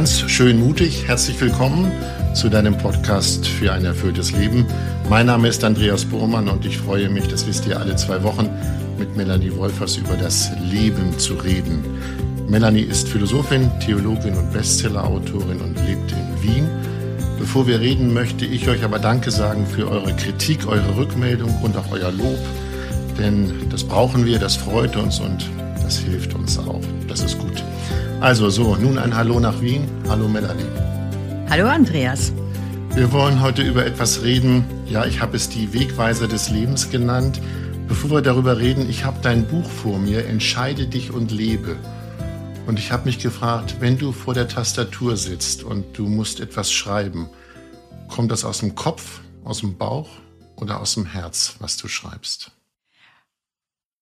Ganz schön mutig. Herzlich willkommen zu deinem Podcast für ein erfülltes Leben. Mein Name ist Andreas Burmann und ich freue mich, das wisst ihr, alle zwei Wochen mit Melanie Wolfers über das Leben zu reden. Melanie ist Philosophin, Theologin und Bestsellerautorin und lebt in Wien. Bevor wir reden, möchte ich euch aber Danke sagen für eure Kritik, eure Rückmeldung und auch euer Lob. Denn das brauchen wir, das freut uns und das hilft uns auch. Das ist gut. Also so, nun ein Hallo nach Wien. Hallo Melanie. Hallo Andreas. Wir wollen heute über etwas reden. Ja, ich habe es die Wegweiser des Lebens genannt. Bevor wir darüber reden, ich habe dein Buch vor mir, Entscheide dich und lebe. Und ich habe mich gefragt, wenn du vor der Tastatur sitzt und du musst etwas schreiben, kommt das aus dem Kopf, aus dem Bauch oder aus dem Herz, was du schreibst?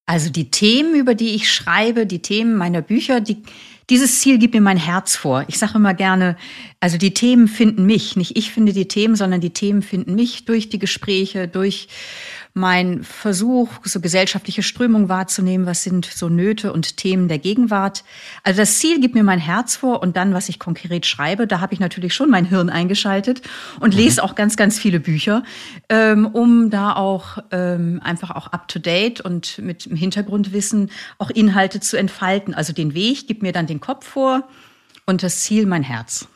Also die Themen, über die ich schreibe, die Themen meiner Bücher, die, dieses Ziel gibt mir mein Herz vor. Ich sage immer gerne, also die Themen finden mich, nicht ich finde die Themen, sondern die Themen finden mich durch die Gespräche, durch mein Versuch, so gesellschaftliche Strömung wahrzunehmen, was sind so Nöte und Themen der Gegenwart. Also das Ziel gibt mir mein Herz vor und dann, was ich konkret schreibe, da habe ich natürlich schon mein Hirn eingeschaltet und mhm. lese auch ganz, ganz viele Bücher, ähm, um da auch ähm, einfach auch up-to-date und mit dem Hintergrundwissen auch Inhalte zu entfalten. Also den Weg gibt mir dann den Kopf vor und das Ziel mein Herz.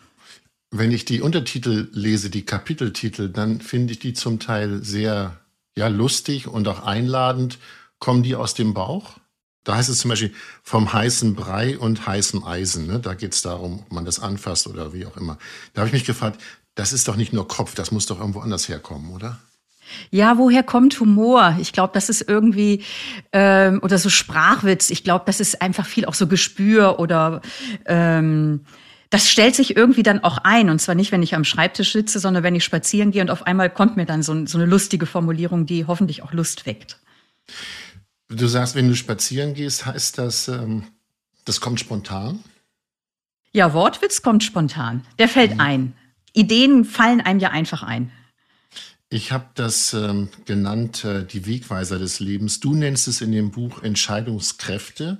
Wenn ich die Untertitel lese, die Kapiteltitel, dann finde ich die zum Teil sehr ja, lustig und auch einladend. Kommen die aus dem Bauch? Da heißt es zum Beispiel vom heißen Brei und heißem Eisen. Ne? Da geht es darum, ob man das anfasst oder wie auch immer. Da habe ich mich gefragt, das ist doch nicht nur Kopf, das muss doch irgendwo anders herkommen, oder? Ja, woher kommt Humor? Ich glaube, das ist irgendwie ähm, oder so Sprachwitz. Ich glaube, das ist einfach viel auch so Gespür oder ähm, das stellt sich irgendwie dann auch ein. Und zwar nicht, wenn ich am Schreibtisch sitze, sondern wenn ich spazieren gehe und auf einmal kommt mir dann so, so eine lustige Formulierung, die hoffentlich auch Lust weckt. Du sagst, wenn du spazieren gehst, heißt das, ähm, das kommt spontan? Ja, Wortwitz kommt spontan. Der fällt mhm. ein. Ideen fallen einem ja einfach ein. Ich habe das ähm, genannt, äh, die Wegweiser des Lebens. Du nennst es in dem Buch Entscheidungskräfte.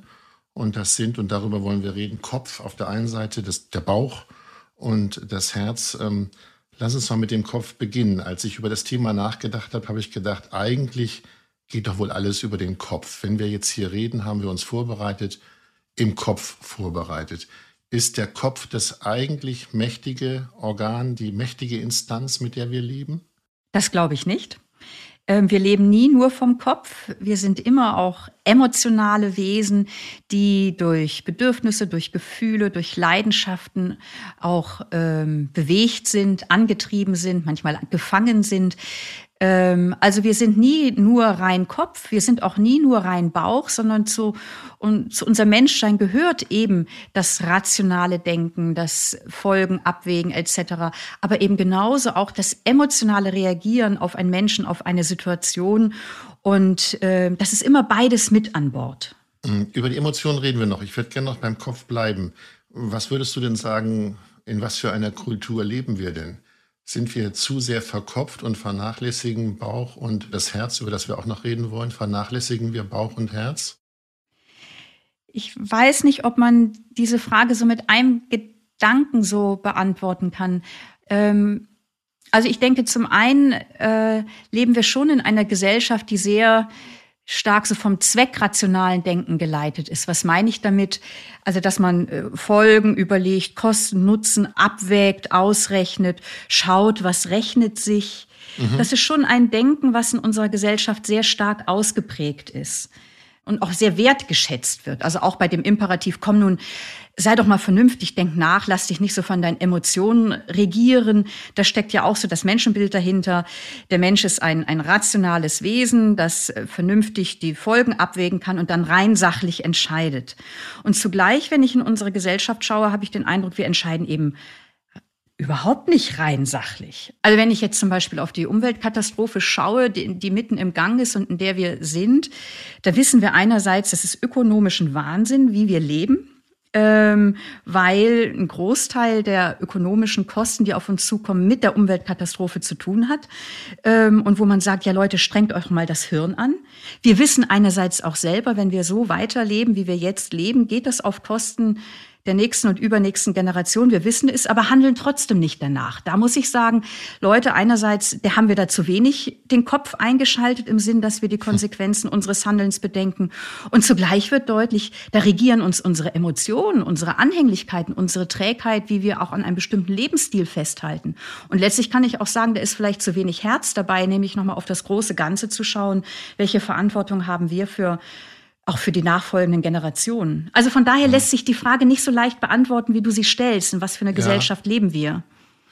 Und das sind, und darüber wollen wir reden, Kopf auf der einen Seite, das, der Bauch und das Herz. Ähm, lass uns mal mit dem Kopf beginnen. Als ich über das Thema nachgedacht habe, habe ich gedacht, eigentlich geht doch wohl alles über den Kopf. Wenn wir jetzt hier reden, haben wir uns vorbereitet, im Kopf vorbereitet. Ist der Kopf das eigentlich mächtige Organ, die mächtige Instanz, mit der wir leben? Das glaube ich nicht. Ähm, wir leben nie nur vom Kopf. Wir sind immer auch emotionale Wesen, die durch Bedürfnisse, durch Gefühle, durch Leidenschaften auch ähm, bewegt sind, angetrieben sind, manchmal gefangen sind. Ähm, also wir sind nie nur rein Kopf, wir sind auch nie nur rein Bauch, sondern zu, und zu unserem Menschsein gehört eben das rationale Denken, das Folgen, Abwägen etc. Aber eben genauso auch das emotionale Reagieren auf einen Menschen, auf eine Situation. Und äh, das ist immer beides mit an Bord. Mhm. Über die Emotionen reden wir noch. Ich würde gerne noch beim Kopf bleiben. Was würdest du denn sagen, in was für einer Kultur leben wir denn? Sind wir zu sehr verkopft und vernachlässigen Bauch und das Herz, über das wir auch noch reden wollen? Vernachlässigen wir Bauch und Herz? Ich weiß nicht, ob man diese Frage so mit einem Gedanken so beantworten kann. Ähm, also ich denke, zum einen äh, leben wir schon in einer Gesellschaft, die sehr stark so vom zweckrationalen Denken geleitet ist. Was meine ich damit? Also, dass man äh, Folgen überlegt, Kosten, Nutzen abwägt, ausrechnet, schaut, was rechnet sich. Mhm. Das ist schon ein Denken, was in unserer Gesellschaft sehr stark ausgeprägt ist und auch sehr wertgeschätzt wird. Also auch bei dem Imperativ, komm nun, sei doch mal vernünftig, denk nach, lass dich nicht so von deinen Emotionen regieren. Da steckt ja auch so das Menschenbild dahinter. Der Mensch ist ein, ein rationales Wesen, das äh, vernünftig die Folgen abwägen kann und dann rein sachlich entscheidet. Und zugleich, wenn ich in unsere Gesellschaft schaue, habe ich den Eindruck, wir entscheiden eben überhaupt nicht rein sachlich. Also wenn ich jetzt zum Beispiel auf die Umweltkatastrophe schaue, die, die, mitten im Gang ist und in der wir sind, da wissen wir einerseits, das ist ökonomischen Wahnsinn, wie wir leben. Ähm, weil ein Großteil der ökonomischen Kosten, die auf uns zukommen, mit der Umweltkatastrophe zu tun hat. Ähm, und wo man sagt, ja Leute, strengt euch mal das Hirn an. Wir wissen einerseits auch selber, wenn wir so weiterleben, wie wir jetzt leben, geht das auf Kosten der nächsten und übernächsten Generation. Wir wissen es, aber handeln trotzdem nicht danach. Da muss ich sagen, Leute, einerseits, da haben wir da zu wenig den Kopf eingeschaltet im Sinn, dass wir die Konsequenzen unseres Handelns bedenken. Und zugleich wird deutlich, da regieren uns unsere Emotionen, unsere Anhänglichkeiten, unsere Trägheit, wie wir auch an einem bestimmten Lebensstil festhalten. Und letztlich kann ich auch sagen, da ist vielleicht zu wenig Herz dabei, nämlich nochmal auf das große Ganze zu schauen. Welche Verantwortung haben wir für auch für die nachfolgenden Generationen. Also von daher lässt sich die Frage nicht so leicht beantworten, wie du sie stellst. In was für eine Gesellschaft ja. leben wir?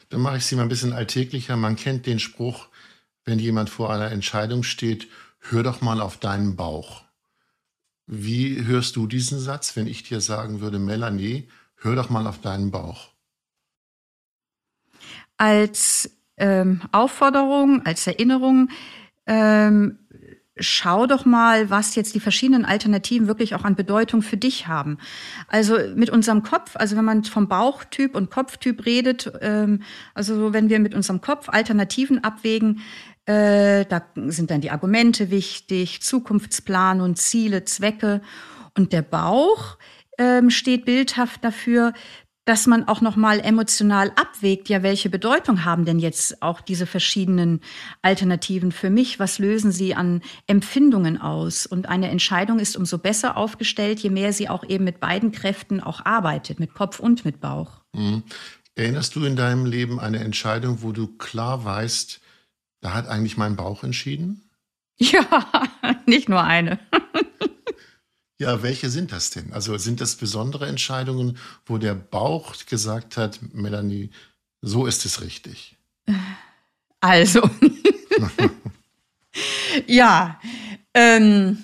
Dann mache ich sie mal ein bisschen alltäglicher. Man kennt den Spruch, wenn jemand vor einer Entscheidung steht, hör doch mal auf deinen Bauch. Wie hörst du diesen Satz, wenn ich dir sagen würde, Melanie, hör doch mal auf deinen Bauch? Als ähm, Aufforderung, als Erinnerung, ähm, schau doch mal, was jetzt die verschiedenen Alternativen wirklich auch an Bedeutung für dich haben. Also mit unserem Kopf, also wenn man vom Bauchtyp und Kopftyp redet, ähm, also wenn wir mit unserem Kopf Alternativen abwägen, äh, da sind dann die Argumente wichtig, Zukunftsplan und Ziele, Zwecke. Und der Bauch ähm, steht bildhaft dafür, dass man auch noch mal emotional abwägt, ja, welche Bedeutung haben denn jetzt auch diese verschiedenen Alternativen für mich? Was lösen sie an Empfindungen aus? Und eine Entscheidung ist umso besser aufgestellt, je mehr sie auch eben mit beiden Kräften auch arbeitet, mit Kopf und mit Bauch. Mhm. Erinnerst du in deinem Leben eine Entscheidung, wo du klar weißt, da hat eigentlich mein Bauch entschieden? Ja, nicht nur eine. Ja, welche sind das denn? Also sind das besondere Entscheidungen, wo der Bauch gesagt hat, Melanie, so ist es richtig? Also, ja, ähm,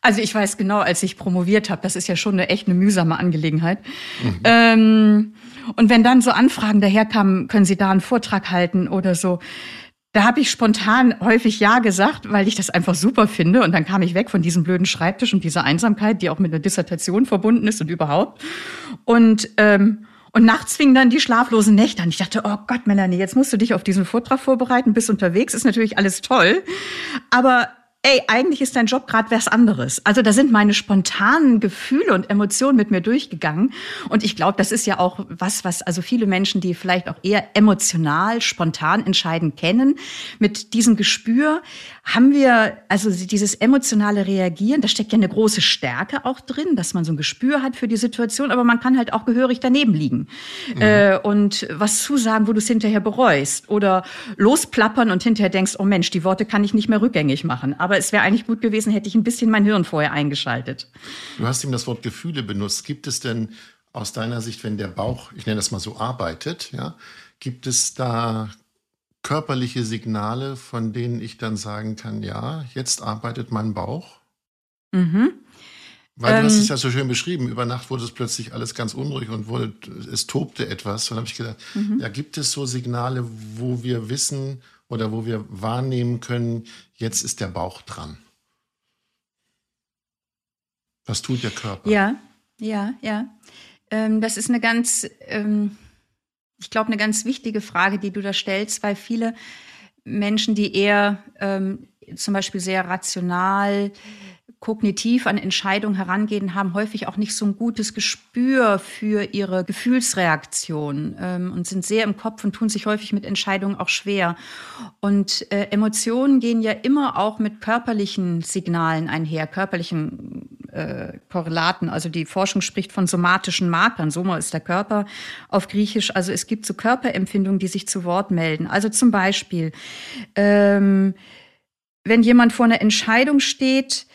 also ich weiß genau, als ich promoviert habe, das ist ja schon eine echt eine mühsame Angelegenheit. Mhm. Ähm, und wenn dann so Anfragen daherkamen, können Sie da einen Vortrag halten oder so, da habe ich spontan häufig Ja gesagt, weil ich das einfach super finde. Und dann kam ich weg von diesem blöden Schreibtisch und dieser Einsamkeit, die auch mit einer Dissertation verbunden ist und überhaupt. Und ähm, und nachts fingen dann die schlaflosen Nächte an. Ich dachte, oh Gott, Melanie, jetzt musst du dich auf diesen Vortrag vorbereiten, bist unterwegs, ist natürlich alles toll. Aber ey, eigentlich ist dein Job gerade was anderes. Also da sind meine spontanen Gefühle und Emotionen mit mir durchgegangen. Und ich glaube, das ist ja auch was, was also viele Menschen, die vielleicht auch eher emotional, spontan entscheiden, kennen. Mit diesem Gespür haben wir, also dieses emotionale Reagieren, da steckt ja eine große Stärke auch drin, dass man so ein Gespür hat für die Situation, aber man kann halt auch gehörig daneben liegen. Mhm. Äh, und was zusagen, wo du es hinterher bereust. Oder losplappern und hinterher denkst, oh Mensch, die Worte kann ich nicht mehr rückgängig machen. Aber es wäre eigentlich gut gewesen, hätte ich ein bisschen mein Hirn vorher eingeschaltet. Du hast ihm das Wort Gefühle benutzt. Gibt es denn aus deiner Sicht, wenn der Bauch, ich nenne das mal so, arbeitet, ja, gibt es da körperliche Signale, von denen ich dann sagen kann, ja, jetzt arbeitet mein Bauch? Mhm. Weil du hast es ähm. ja so schön beschrieben, über Nacht wurde es plötzlich alles ganz unruhig und wurde, es tobte etwas. Und dann habe ich gedacht, mhm. ja, gibt es so Signale, wo wir wissen, oder wo wir wahrnehmen können, jetzt ist der Bauch dran? Was tut der Körper? Ja, ja, ja. Ähm, das ist eine ganz, ähm, ich glaube, eine ganz wichtige Frage, die du da stellst, weil viele Menschen, die eher ähm, zum Beispiel sehr rational kognitiv an Entscheidungen herangehen, haben häufig auch nicht so ein gutes Gespür für ihre Gefühlsreaktion ähm, und sind sehr im Kopf und tun sich häufig mit Entscheidungen auch schwer. Und äh, Emotionen gehen ja immer auch mit körperlichen Signalen einher, körperlichen äh, Korrelaten. Also die Forschung spricht von somatischen Markern. Soma ist der Körper auf Griechisch. Also es gibt so Körperempfindungen, die sich zu Wort melden. Also zum Beispiel, ähm, wenn jemand vor einer Entscheidung steht,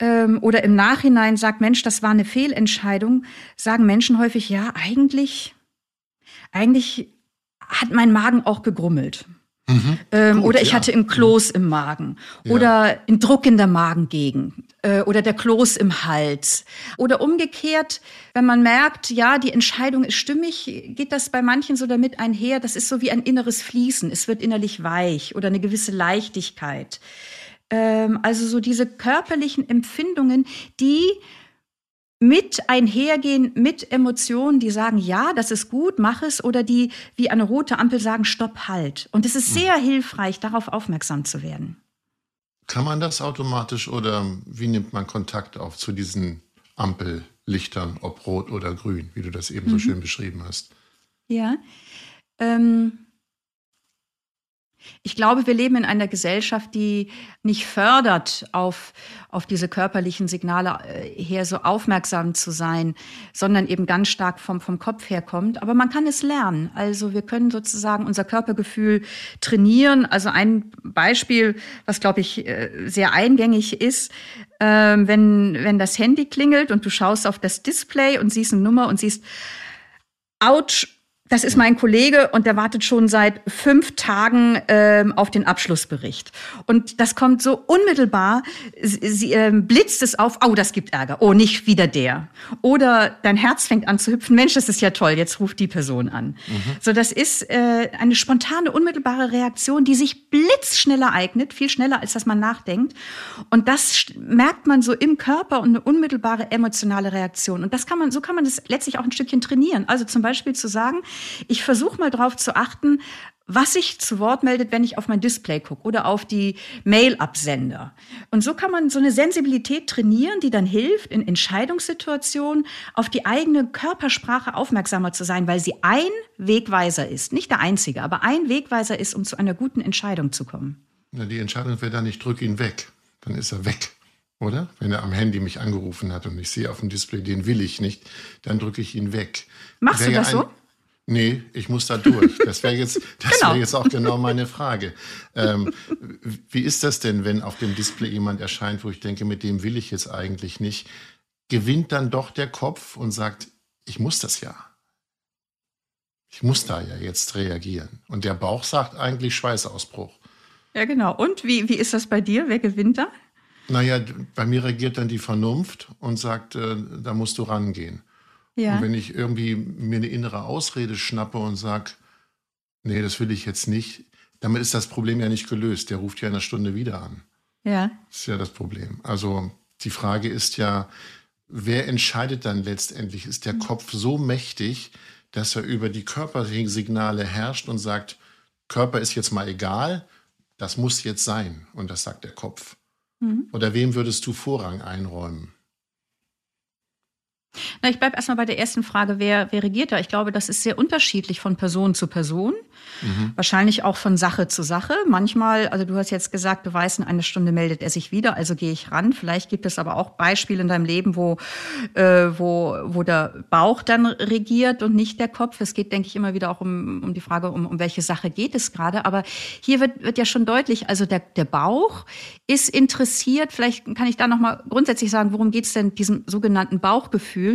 ähm, oder im Nachhinein sagt, Mensch, das war eine Fehlentscheidung, sagen Menschen häufig, ja, eigentlich, eigentlich hat mein Magen auch gegrummelt. Mhm. Ähm, Gut, oder ich ja. hatte ein Kloß im Magen ja. oder ein Druck in der Magengegend äh, oder der Kloß im Hals. Oder umgekehrt, wenn man merkt, ja, die Entscheidung ist stimmig, geht das bei manchen so damit einher, das ist so wie ein inneres Fließen. Es wird innerlich weich oder eine gewisse Leichtigkeit. Ähm, also so diese körperlichen Empfindungen, die mit einhergehen mit Emotionen, die sagen, ja, das ist gut, mach es, oder die wie eine rote Ampel sagen, stopp, halt. Und es ist hm. sehr hilfreich, darauf aufmerksam zu werden. Kann man das automatisch oder wie nimmt man Kontakt auf zu diesen Ampellichtern, ob rot oder grün, wie du das eben mhm. so schön beschrieben hast. Ja. Ähm, ich glaube, wir leben in einer Gesellschaft, die nicht fördert, auf, auf diese körperlichen Signale äh, her so aufmerksam zu sein, sondern eben ganz stark vom, vom Kopf her kommt. Aber man kann es lernen. Also wir können sozusagen unser Körpergefühl trainieren. Also ein Beispiel, was, glaube ich, äh, sehr eingängig ist, ähm, wenn, wenn das Handy klingelt und du schaust auf das Display und siehst eine Nummer und siehst, ouch, das ist mein Kollege und der wartet schon seit fünf Tagen ähm, auf den Abschlussbericht. Und das kommt so unmittelbar, sie, äh, blitzt es auf, oh, das gibt Ärger, oh, nicht wieder der. Oder dein Herz fängt an zu hüpfen, Mensch, das ist ja toll, jetzt ruft die Person an. Mhm. So, das ist äh, eine spontane, unmittelbare Reaktion, die sich blitzschnell ereignet, viel schneller, als dass man nachdenkt. Und das merkt man so im Körper und eine unmittelbare emotionale Reaktion. Und das kann man, so kann man das letztlich auch ein Stückchen trainieren. Also zum Beispiel zu sagen, ich versuche mal darauf zu achten, was sich zu Wort meldet, wenn ich auf mein Display gucke oder auf die Mail-Absender. Und so kann man so eine Sensibilität trainieren, die dann hilft, in Entscheidungssituationen auf die eigene Körpersprache aufmerksamer zu sein, weil sie ein Wegweiser ist. Nicht der einzige, aber ein Wegweiser ist, um zu einer guten Entscheidung zu kommen. Na, die Entscheidung wäre dann, ich drücke ihn weg. Dann ist er weg. Oder? Wenn er am Handy mich angerufen hat und ich sehe auf dem Display, den will ich nicht, dann drücke ich ihn weg. Machst du das so? Nee, ich muss da durch. Das wäre jetzt, das genau. wäre jetzt auch genau meine Frage. Ähm, wie ist das denn, wenn auf dem Display jemand erscheint, wo ich denke, mit dem will ich jetzt eigentlich nicht? Gewinnt dann doch der Kopf und sagt, ich muss das ja. Ich muss da ja jetzt reagieren. Und der Bauch sagt eigentlich Schweißausbruch. Ja, genau. Und wie, wie ist das bei dir? Wer gewinnt da? Naja, bei mir reagiert dann die Vernunft und sagt, äh, da musst du rangehen. Ja. Und wenn ich irgendwie mir eine innere Ausrede schnappe und sage, nee, das will ich jetzt nicht, damit ist das Problem ja nicht gelöst. Der ruft ja in einer Stunde wieder an. Ja. Das ist ja das Problem. Also die Frage ist ja, wer entscheidet dann letztendlich? Ist der mhm. Kopf so mächtig, dass er über die Körpersignale herrscht und sagt, Körper ist jetzt mal egal, das muss jetzt sein. Und das sagt der Kopf. Mhm. Oder wem würdest du Vorrang einräumen? Na, ich bleibe erstmal bei der ersten Frage, wer, wer regiert da? Ich glaube, das ist sehr unterschiedlich von Person zu Person. Mhm. Wahrscheinlich auch von Sache zu Sache. Manchmal, also du hast jetzt gesagt, du weißt, in einer Stunde meldet er sich wieder, also gehe ich ran. Vielleicht gibt es aber auch Beispiele in deinem Leben, wo, äh, wo, wo der Bauch dann regiert und nicht der Kopf. Es geht, denke ich, immer wieder auch um, um die Frage, um, um welche Sache geht es gerade. Aber hier wird, wird ja schon deutlich, also der, der Bauch ist interessiert. Vielleicht kann ich da nochmal grundsätzlich sagen, worum geht es denn diesem sogenannten Bauchgefühl?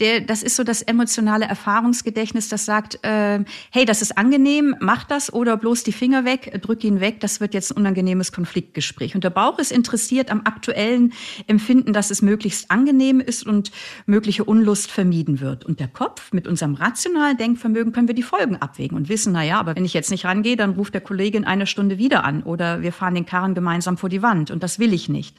Der, das ist so das emotionale Erfahrungsgedächtnis, das sagt, äh, hey, das ist angenehm, mach das oder bloß die Finger weg, drück ihn weg, das wird jetzt ein unangenehmes Konfliktgespräch. Und der Bauch ist interessiert am aktuellen Empfinden, dass es möglichst angenehm ist und mögliche Unlust vermieden wird. Und der Kopf mit unserem rationalen Denkvermögen können wir die Folgen abwägen und wissen, na ja, aber wenn ich jetzt nicht rangehe, dann ruft der Kollege in einer Stunde wieder an oder wir fahren den Karren gemeinsam vor die Wand und das will ich nicht.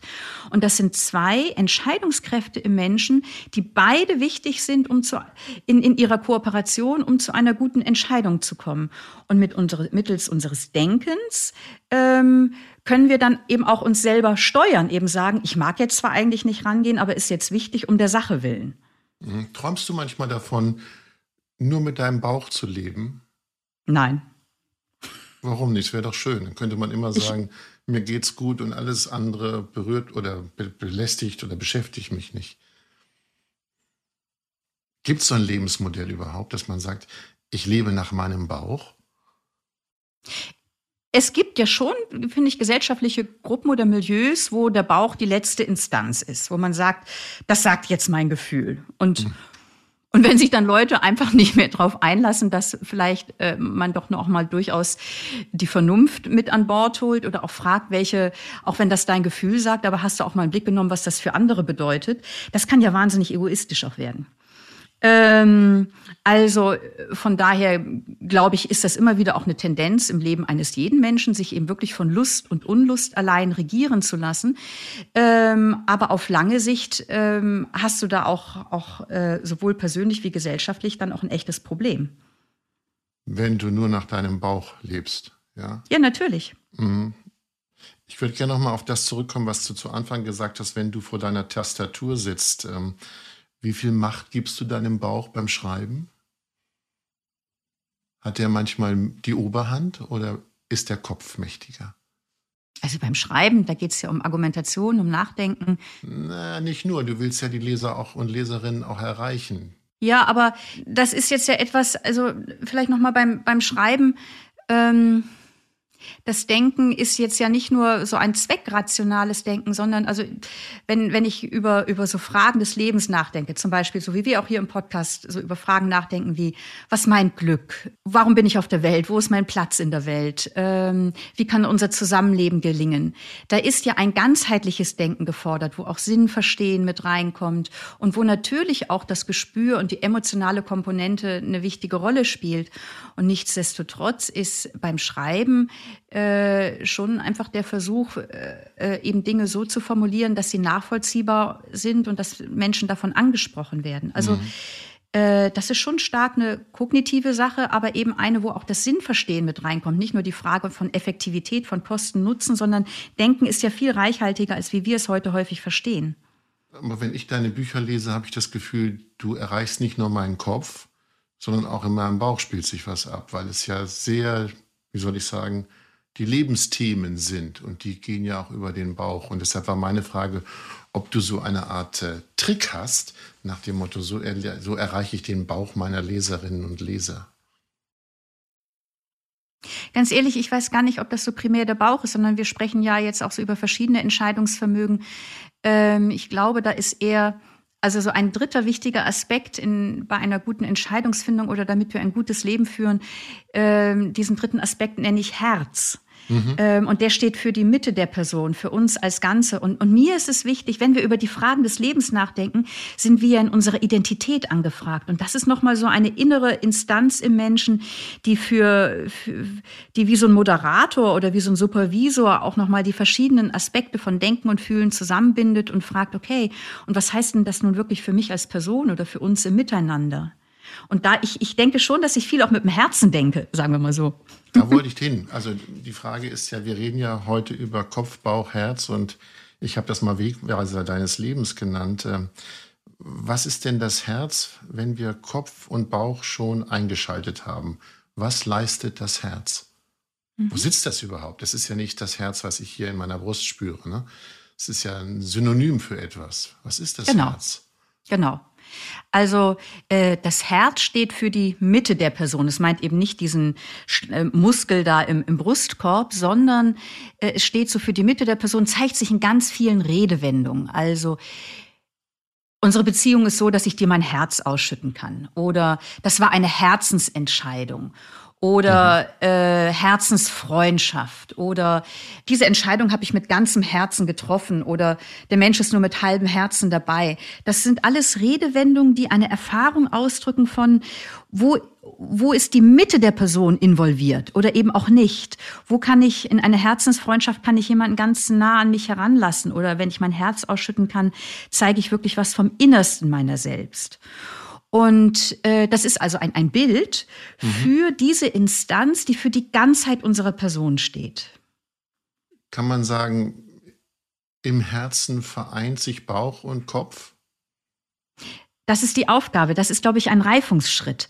Und das sind zwei Entscheidungskräfte im Menschen, die beide wichtig sind, um zu, in, in ihrer Kooperation, um zu einer guten Entscheidung zu kommen. Und mit unsere, mittels unseres Denkens ähm, können wir dann eben auch uns selber steuern, eben sagen, ich mag jetzt zwar eigentlich nicht rangehen, aber ist jetzt wichtig um der Sache willen. Mhm. Träumst du manchmal davon, nur mit deinem Bauch zu leben? Nein. Warum nicht? Wäre doch schön. Dann könnte man immer sagen, ich, mir geht's gut und alles andere berührt oder belästigt oder beschäftigt mich nicht. Gibt es so ein Lebensmodell überhaupt, dass man sagt, ich lebe nach meinem Bauch? Es gibt ja schon, finde ich, gesellschaftliche Gruppen oder Milieus, wo der Bauch die letzte Instanz ist, wo man sagt, das sagt jetzt mein Gefühl. Und, mhm. und wenn sich dann Leute einfach nicht mehr darauf einlassen, dass vielleicht äh, man doch noch mal durchaus die Vernunft mit an Bord holt oder auch fragt, welche, auch wenn das dein Gefühl sagt, aber hast du auch mal einen Blick genommen, was das für andere bedeutet, das kann ja wahnsinnig egoistisch auch werden. Ähm, also von daher glaube ich, ist das immer wieder auch eine Tendenz im Leben eines jeden Menschen, sich eben wirklich von Lust und Unlust allein regieren zu lassen. Ähm, aber auf lange Sicht ähm, hast du da auch, auch äh, sowohl persönlich wie gesellschaftlich dann auch ein echtes Problem. Wenn du nur nach deinem Bauch lebst, ja? Ja, natürlich. Mhm. Ich würde gerne nochmal auf das zurückkommen, was du zu Anfang gesagt hast, wenn du vor deiner Tastatur sitzt. Ähm, wie viel Macht gibst du deinem Bauch beim Schreiben? Hat der manchmal die Oberhand oder ist der Kopf mächtiger? Also beim Schreiben, da geht es ja um Argumentation, um Nachdenken. Na, nicht nur. Du willst ja die Leser auch und Leserinnen auch erreichen. Ja, aber das ist jetzt ja etwas, also vielleicht nochmal beim, beim Schreiben. Ähm, das Denken ist jetzt ja nicht nur so ein zweckrationales Denken, sondern also wenn, wenn ich über, über so Fragen des Lebens nachdenke, zum Beispiel so wie wir auch hier im Podcast so über Fragen nachdenken wie, was meint Glück? Warum bin ich auf der Welt? Wo ist mein Platz in der Welt? Ähm, wie kann unser Zusammenleben gelingen? Da ist ja ein ganzheitliches Denken gefordert, wo auch Sinn verstehen mit reinkommt und wo natürlich auch das Gespür und die emotionale Komponente eine wichtige Rolle spielt. Und nichtsdestotrotz ist beim Schreiben äh, schon einfach der Versuch, äh, äh, eben Dinge so zu formulieren, dass sie nachvollziehbar sind und dass Menschen davon angesprochen werden. Also mhm. äh, das ist schon stark eine kognitive Sache, aber eben eine, wo auch das Sinnverstehen mit reinkommt. Nicht nur die Frage von Effektivität, von Kosten, Nutzen, sondern Denken ist ja viel reichhaltiger, als wie wir es heute häufig verstehen. Aber wenn ich deine Bücher lese, habe ich das Gefühl, du erreichst nicht nur meinen Kopf, sondern auch in meinem Bauch spielt sich was ab, weil es ja sehr, wie soll ich sagen, die Lebensthemen sind und die gehen ja auch über den Bauch. Und deshalb war meine Frage, ob du so eine Art äh, Trick hast, nach dem Motto, so, er, so erreiche ich den Bauch meiner Leserinnen und Leser. Ganz ehrlich, ich weiß gar nicht, ob das so primär der Bauch ist, sondern wir sprechen ja jetzt auch so über verschiedene Entscheidungsvermögen. Ähm, ich glaube, da ist eher, also so ein dritter wichtiger Aspekt in, bei einer guten Entscheidungsfindung oder damit wir ein gutes Leben führen, ähm, diesen dritten Aspekt nenne ich Herz. Mhm. Ähm, und der steht für die Mitte der Person, für uns als Ganze. Und, und mir ist es wichtig, wenn wir über die Fragen des Lebens nachdenken, sind wir in unserer Identität angefragt. Und das ist nochmal so eine innere Instanz im Menschen, die für, für die wie so ein Moderator oder wie so ein Supervisor auch nochmal die verschiedenen Aspekte von Denken und Fühlen zusammenbindet und fragt, okay, und was heißt denn das nun wirklich für mich als Person oder für uns im Miteinander? Und da ich, ich denke schon, dass ich viel auch mit dem Herzen denke, sagen wir mal so. Da wollte ich hin. Also die Frage ist ja, wir reden ja heute über Kopf, Bauch, Herz und ich habe das mal Wegweiser deines Lebens genannt. Ähm, was ist denn das Herz, wenn wir Kopf und Bauch schon eingeschaltet haben? Was leistet das Herz? Mhm. Wo sitzt das überhaupt? Das ist ja nicht das Herz, was ich hier in meiner Brust spüre. Ne? Es ist ja ein Synonym für etwas. Was ist das genau. Herz? Genau. Also äh, das Herz steht für die Mitte der Person. Es meint eben nicht diesen äh, Muskel da im, im Brustkorb, sondern äh, es steht so für die Mitte der Person, zeigt sich in ganz vielen Redewendungen. Also Unsere Beziehung ist so, dass ich dir mein Herz ausschütten kann. Oder das war eine Herzensentscheidung oder mhm. äh, Herzensfreundschaft oder diese Entscheidung habe ich mit ganzem Herzen getroffen oder der Mensch ist nur mit halbem Herzen dabei. Das sind alles Redewendungen, die eine Erfahrung ausdrücken von, wo, wo ist die Mitte der Person involviert oder eben auch nicht? Wo kann ich in eine Herzensfreundschaft, kann ich jemanden ganz nah an mich heranlassen oder wenn ich mein Herz ausschütten kann, zeige ich wirklich was vom Innersten meiner selbst. Und äh, das ist also ein, ein Bild mhm. für diese Instanz, die für die Ganzheit unserer Person steht. Kann man sagen, im Herzen vereint sich Bauch und Kopf? Das ist die Aufgabe. Das ist, glaube ich, ein Reifungsschritt.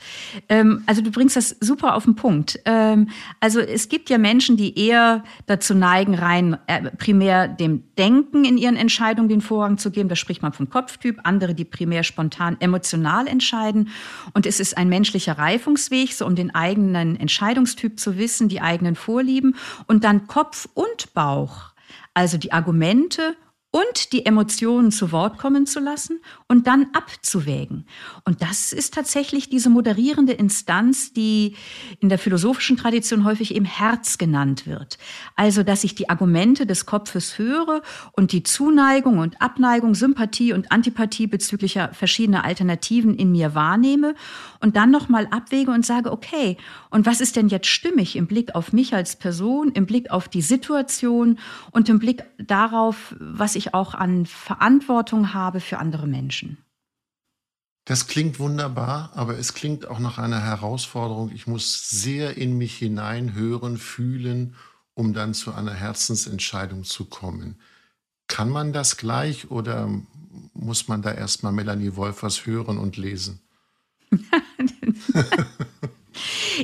Ähm, also du bringst das super auf den Punkt. Ähm, also es gibt ja Menschen, die eher dazu neigen, rein äh, primär dem Denken in ihren Entscheidungen den Vorrang zu geben. Da spricht man vom Kopftyp. Andere, die primär spontan emotional entscheiden. Und es ist ein menschlicher Reifungsweg, so um den eigenen Entscheidungstyp zu wissen, die eigenen Vorlieben und dann Kopf und Bauch. Also die Argumente und die Emotionen zu Wort kommen zu lassen und dann abzuwägen. Und das ist tatsächlich diese moderierende Instanz, die in der philosophischen Tradition häufig eben Herz genannt wird. Also, dass ich die Argumente des Kopfes höre und die Zuneigung und Abneigung, Sympathie und Antipathie bezüglicher verschiedener Alternativen in mir wahrnehme und dann nochmal abwäge und sage, okay, und was ist denn jetzt stimmig im Blick auf mich als Person, im Blick auf die Situation und im Blick darauf, was ich auch an Verantwortung habe für andere Menschen? Das klingt wunderbar, aber es klingt auch nach einer Herausforderung. Ich muss sehr in mich hineinhören, fühlen, um dann zu einer Herzensentscheidung zu kommen. Kann man das gleich oder muss man da erstmal Melanie Wolfers hören und lesen?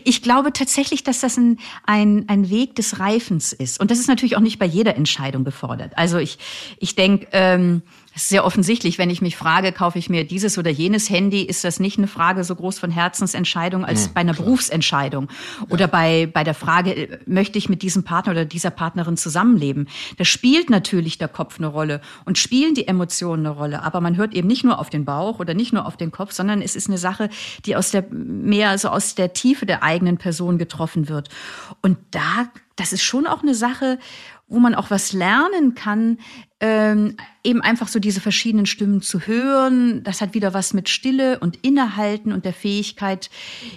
Ich glaube tatsächlich, dass das ein, ein, ein Weg des Reifens ist. Und das ist natürlich auch nicht bei jeder Entscheidung gefordert. Also ich, ich denke, ähm, es ist sehr offensichtlich, wenn ich mich frage, kaufe ich mir dieses oder jenes Handy, ist das nicht eine Frage so groß von Herzensentscheidung als mhm, bei einer klar. Berufsentscheidung oder ja. bei, bei der Frage, möchte ich mit diesem Partner oder dieser Partnerin zusammenleben. Da spielt natürlich der Kopf eine Rolle und spielen die Emotionen eine Rolle. Aber man hört eben nicht nur auf den Bauch oder nicht nur auf den Kopf, sondern es ist eine Sache, die aus der, mehr so aus der Tiefe der eigenen Person getroffen wird. Und da, das ist schon auch eine Sache, wo man auch was lernen kann, ähm, eben einfach so diese verschiedenen Stimmen zu hören. Das hat wieder was mit Stille und Innehalten und der Fähigkeit,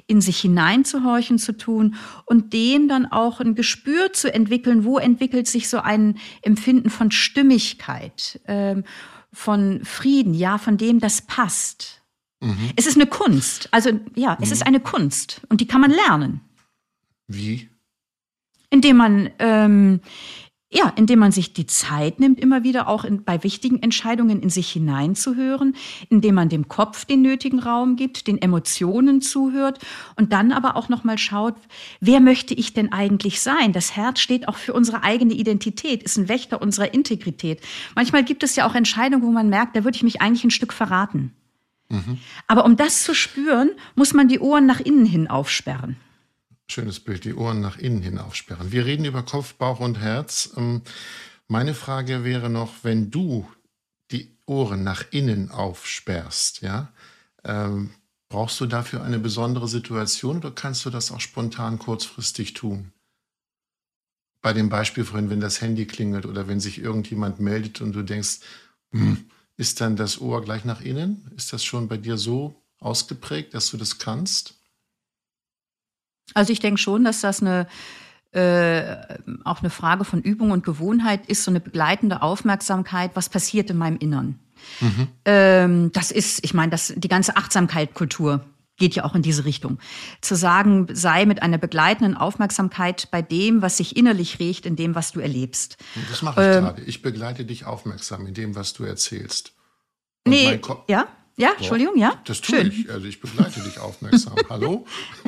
in sich hineinzuhorchen zu tun und dem dann auch ein Gespür zu entwickeln, wo entwickelt sich so ein Empfinden von Stimmigkeit, ähm, von Frieden, ja, von dem das passt. Mhm. Es ist eine Kunst. Also ja, mhm. es ist eine Kunst und die kann man lernen. Wie? Indem man ähm, ja, indem man sich die Zeit nimmt, immer wieder auch in, bei wichtigen Entscheidungen in sich hineinzuhören, indem man dem Kopf den nötigen Raum gibt, den Emotionen zuhört und dann aber auch noch mal schaut, wer möchte ich denn eigentlich sein? Das Herz steht auch für unsere eigene Identität, ist ein Wächter unserer Integrität. Manchmal gibt es ja auch Entscheidungen, wo man merkt, da würde ich mich eigentlich ein Stück verraten. Mhm. Aber um das zu spüren, muss man die Ohren nach innen hin aufsperren. Schönes Bild, die Ohren nach innen hin aufsperren. Wir reden über Kopf, Bauch und Herz. Ähm, meine Frage wäre noch, wenn du die Ohren nach innen aufsperrst, ja, ähm, brauchst du dafür eine besondere Situation oder kannst du das auch spontan kurzfristig tun? Bei dem Beispiel vorhin, wenn das Handy klingelt oder wenn sich irgendjemand meldet und du denkst, hm, ist dann das Ohr gleich nach innen? Ist das schon bei dir so ausgeprägt, dass du das kannst? Also ich denke schon, dass das eine äh, auch eine Frage von Übung und Gewohnheit ist, so eine begleitende Aufmerksamkeit, was passiert in meinem Innern. Mhm. Ähm, das ist, ich meine, das, die ganze Achtsamkeit-Kultur geht ja auch in diese Richtung. Zu sagen, sei mit einer begleitenden Aufmerksamkeit bei dem, was sich innerlich regt, in dem, was du erlebst. Das mache ich ähm, gerade. Ich begleite dich aufmerksam in dem, was du erzählst. Und nee, ja? Ja, Boah, Entschuldigung, ja. Das tue Schön. ich. Also ich begleite dich aufmerksam. Hallo?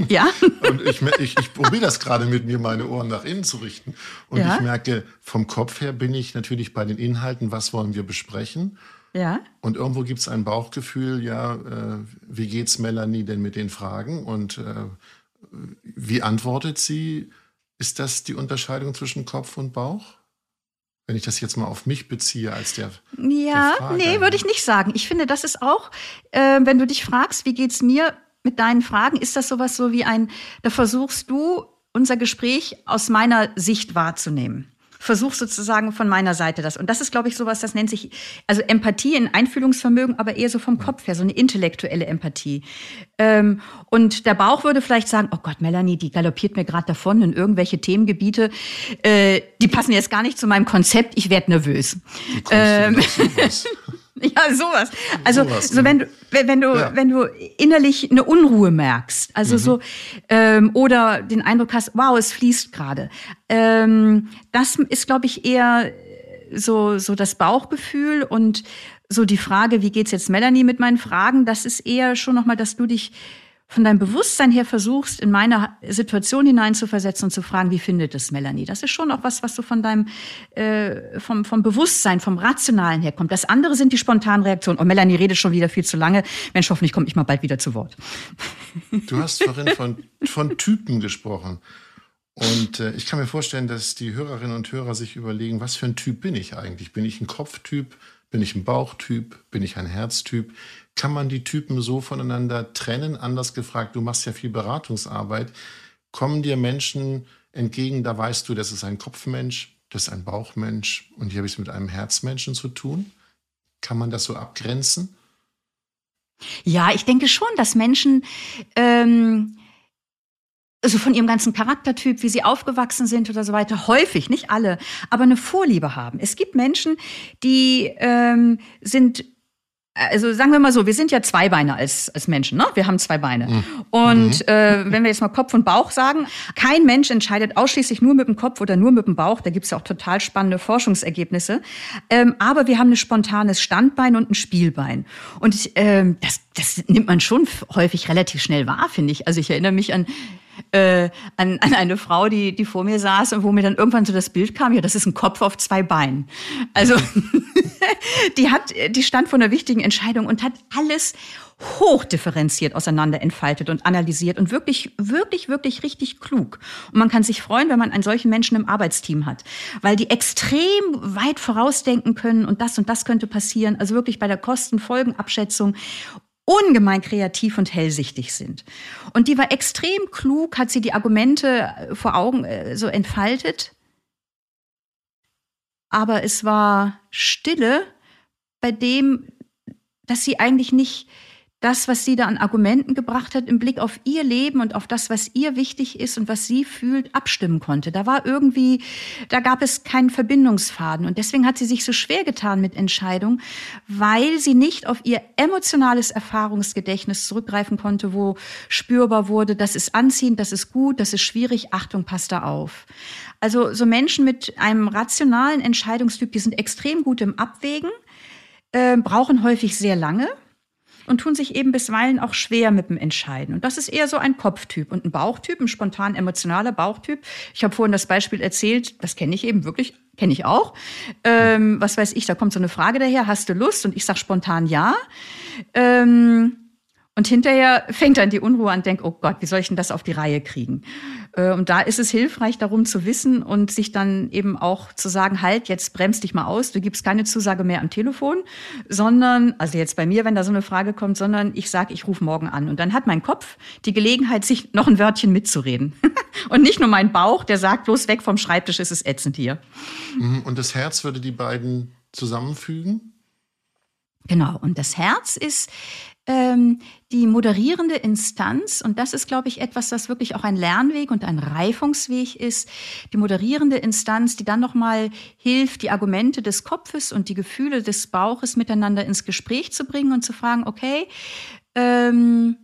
Ja. Und ich, ich, ich probiere das gerade mit mir, meine Ohren nach innen zu richten. Und ja. ich merke, vom Kopf her bin ich natürlich bei den Inhalten, was wollen wir besprechen? Ja. Und irgendwo gibt es ein Bauchgefühl, ja, äh, wie geht's Melanie denn mit den Fragen? Und äh, wie antwortet sie? Ist das die Unterscheidung zwischen Kopf und Bauch? Wenn ich das jetzt mal auf mich beziehe als der. Ja, der nee, würde ich nicht sagen. Ich finde, das ist auch, äh, wenn du dich fragst, wie geht's mir mit deinen Fragen, ist das sowas so wie ein, da versuchst du unser Gespräch aus meiner Sicht wahrzunehmen versuche sozusagen von meiner Seite das. Und das ist, glaube ich, sowas, das nennt sich, also Empathie in Einfühlungsvermögen, aber eher so vom Kopf her, so eine intellektuelle Empathie. Ähm, und der Bauch würde vielleicht sagen, oh Gott, Melanie, die galoppiert mir gerade davon in irgendwelche Themengebiete, äh, die passen jetzt gar nicht zu meinem Konzept, ich werde nervös. Ähm, Ja, sowas. Also sowas, so wenn du wenn du ja. wenn du innerlich eine Unruhe merkst, also mhm. so ähm, oder den Eindruck hast, wow, es fließt gerade. Ähm, das ist, glaube ich, eher so so das Bauchgefühl und so die Frage, wie geht's jetzt Melanie mit meinen Fragen? Das ist eher schon noch mal, dass du dich von deinem Bewusstsein her versuchst, in meine Situation hineinzuversetzen und zu fragen, wie findet es Melanie? Das ist schon auch was, was so von deinem, äh, vom, vom Bewusstsein, vom Rationalen herkommt. Das andere sind die spontanen Reaktionen. Oh, Melanie redet schon wieder viel zu lange. Mensch, hoffentlich komme ich mal bald wieder zu Wort. Du hast vorhin von, von Typen gesprochen. Und äh, ich kann mir vorstellen, dass die Hörerinnen und Hörer sich überlegen, was für ein Typ bin ich eigentlich? Bin ich ein Kopftyp? Bin ich ein Bauchtyp? Bin ich ein Herztyp? Kann man die Typen so voneinander trennen? Anders gefragt, du machst ja viel Beratungsarbeit. Kommen dir Menschen entgegen, da weißt du, das ist ein Kopfmensch, das ist ein Bauchmensch und hier habe ich es mit einem Herzmenschen zu tun? Kann man das so abgrenzen? Ja, ich denke schon, dass Menschen ähm, also von ihrem ganzen Charaktertyp, wie sie aufgewachsen sind oder so weiter, häufig, nicht alle, aber eine Vorliebe haben. Es gibt Menschen, die ähm, sind also sagen wir mal so, wir sind ja Zweibeiner als, als Menschen, ne? Wir haben zwei Beine. Mhm. Und äh, wenn wir jetzt mal Kopf und Bauch sagen, kein Mensch entscheidet ausschließlich nur mit dem Kopf oder nur mit dem Bauch. Da gibt's ja auch total spannende Forschungsergebnisse. Ähm, aber wir haben ein spontanes Standbein und ein Spielbein. Und ähm, das, das nimmt man schon häufig relativ schnell wahr, finde ich. Also ich erinnere mich an äh, an, an eine Frau, die, die vor mir saß und wo mir dann irgendwann so das Bild kam, ja, das ist ein Kopf auf zwei Beinen. Also die hat, die stand vor einer wichtigen Entscheidung und hat alles hochdifferenziert auseinander entfaltet und analysiert und wirklich, wirklich, wirklich richtig klug. Und man kann sich freuen, wenn man einen solchen Menschen im Arbeitsteam hat, weil die extrem weit vorausdenken können und das und das könnte passieren. Also wirklich bei der Kostenfolgenabschätzung ungemein kreativ und hellsichtig sind. Und die war extrem klug, hat sie die Argumente äh, vor Augen äh, so entfaltet. Aber es war Stille bei dem, dass sie eigentlich nicht das, was sie da an Argumenten gebracht hat, im Blick auf ihr Leben und auf das, was ihr wichtig ist und was sie fühlt, abstimmen konnte. Da war irgendwie, da gab es keinen Verbindungsfaden. Und deswegen hat sie sich so schwer getan mit Entscheidungen, weil sie nicht auf ihr emotionales Erfahrungsgedächtnis zurückgreifen konnte, wo spürbar wurde, das ist anziehend, das ist gut, das ist schwierig, Achtung, passt da auf. Also so Menschen mit einem rationalen Entscheidungstyp, die sind extrem gut im Abwägen, äh, brauchen häufig sehr lange und tun sich eben bisweilen auch schwer mit dem Entscheiden. Und das ist eher so ein Kopftyp und ein Bauchtyp, ein spontan emotionaler Bauchtyp. Ich habe vorhin das Beispiel erzählt, das kenne ich eben wirklich, kenne ich auch. Ähm, was weiß ich, da kommt so eine Frage daher, hast du Lust? Und ich sage spontan ja. Ähm, und hinterher fängt dann die Unruhe an, denkt, oh Gott, wie soll ich denn das auf die Reihe kriegen? Äh, und da ist es hilfreich, darum zu wissen und sich dann eben auch zu sagen, halt, jetzt bremst dich mal aus, du gibst keine Zusage mehr am Telefon, sondern, also jetzt bei mir, wenn da so eine Frage kommt, sondern ich sage, ich rufe morgen an. Und dann hat mein Kopf die Gelegenheit, sich noch ein Wörtchen mitzureden. und nicht nur mein Bauch, der sagt, bloß weg vom Schreibtisch, ist es ätzend hier. Mhm, und das Herz würde die beiden zusammenfügen? Genau, und das Herz ist ähm, die moderierende Instanz, und das ist, glaube ich, etwas, das wirklich auch ein Lernweg und ein Reifungsweg ist, die moderierende Instanz, die dann nochmal hilft, die Argumente des Kopfes und die Gefühle des Bauches miteinander ins Gespräch zu bringen und zu fragen, okay, ähm,